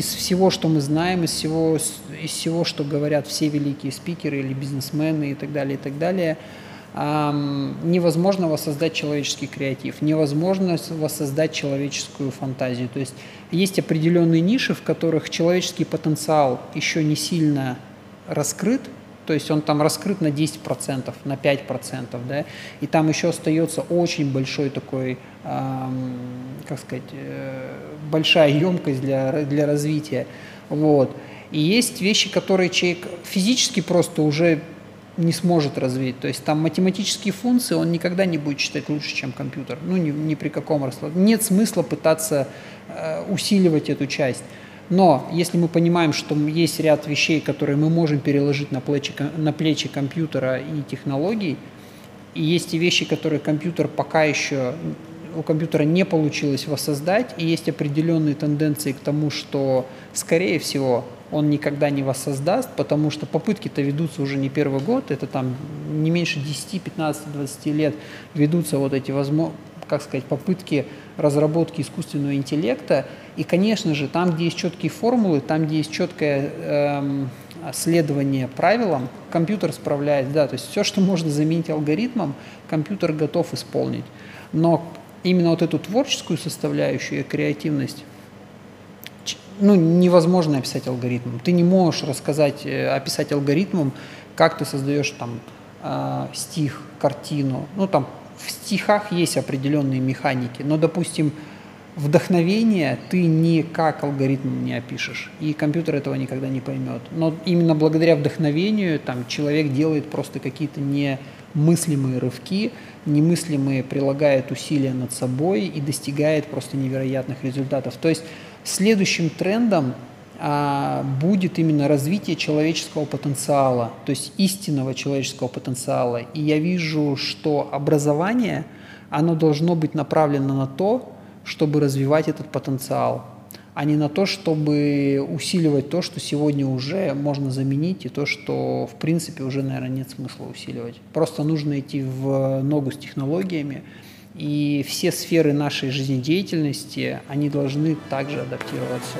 из всего, что мы знаем, из всего, из всего, что говорят все великие спикеры или бизнесмены и так далее, и так далее, невозможно воссоздать человеческий креатив, невозможно воссоздать человеческую фантазию. То есть есть определенные ниши, в которых человеческий потенциал еще не сильно раскрыт, то есть он там раскрыт на 10%, на 5%, да, и там еще остается очень большой такой, эм, как сказать, э, большая емкость для, для развития, вот. И есть вещи, которые человек физически просто уже не сможет развить. То есть там математические функции он никогда не будет читать лучше, чем компьютер. Ну, ни, ни при каком раскладе. Нет смысла пытаться э, усиливать эту часть. Но если мы понимаем, что есть ряд вещей, которые мы можем переложить на плечи, на плечи компьютера и технологий, и есть и вещи, которые компьютер пока еще у компьютера не получилось воссоздать, и есть определенные тенденции к тому, что, скорее всего, он никогда не воссоздаст, потому что попытки-то ведутся уже не первый год, это там не меньше 10, 15, 20 лет ведутся вот эти возможности как сказать, попытки разработки искусственного интеллекта. И, конечно же, там, где есть четкие формулы, там, где есть четкое эм, следование правилам, компьютер справляется. Да, то есть все, что можно заменить алгоритмом, компьютер готов исполнить. Но именно вот эту творческую составляющую и креативность ну, невозможно описать алгоритмом. Ты не можешь рассказать, э, описать алгоритмом, как ты создаешь там э, стих, картину. Ну, там в стихах есть определенные механики, но, допустим, вдохновение ты никак алгоритмом не опишешь, и компьютер этого никогда не поймет. Но именно благодаря вдохновению там, человек делает просто какие-то немыслимые рывки, немыслимые прилагает усилия над собой и достигает просто невероятных результатов. То есть следующим трендом будет именно развитие человеческого потенциала, то есть истинного человеческого потенциала. И я вижу, что образование, оно должно быть направлено на то, чтобы развивать этот потенциал, а не на то, чтобы усиливать то, что сегодня уже можно заменить, и то, что в принципе уже, наверное, нет смысла усиливать. Просто нужно идти в ногу с технологиями, и все сферы нашей жизнедеятельности, они должны также адаптироваться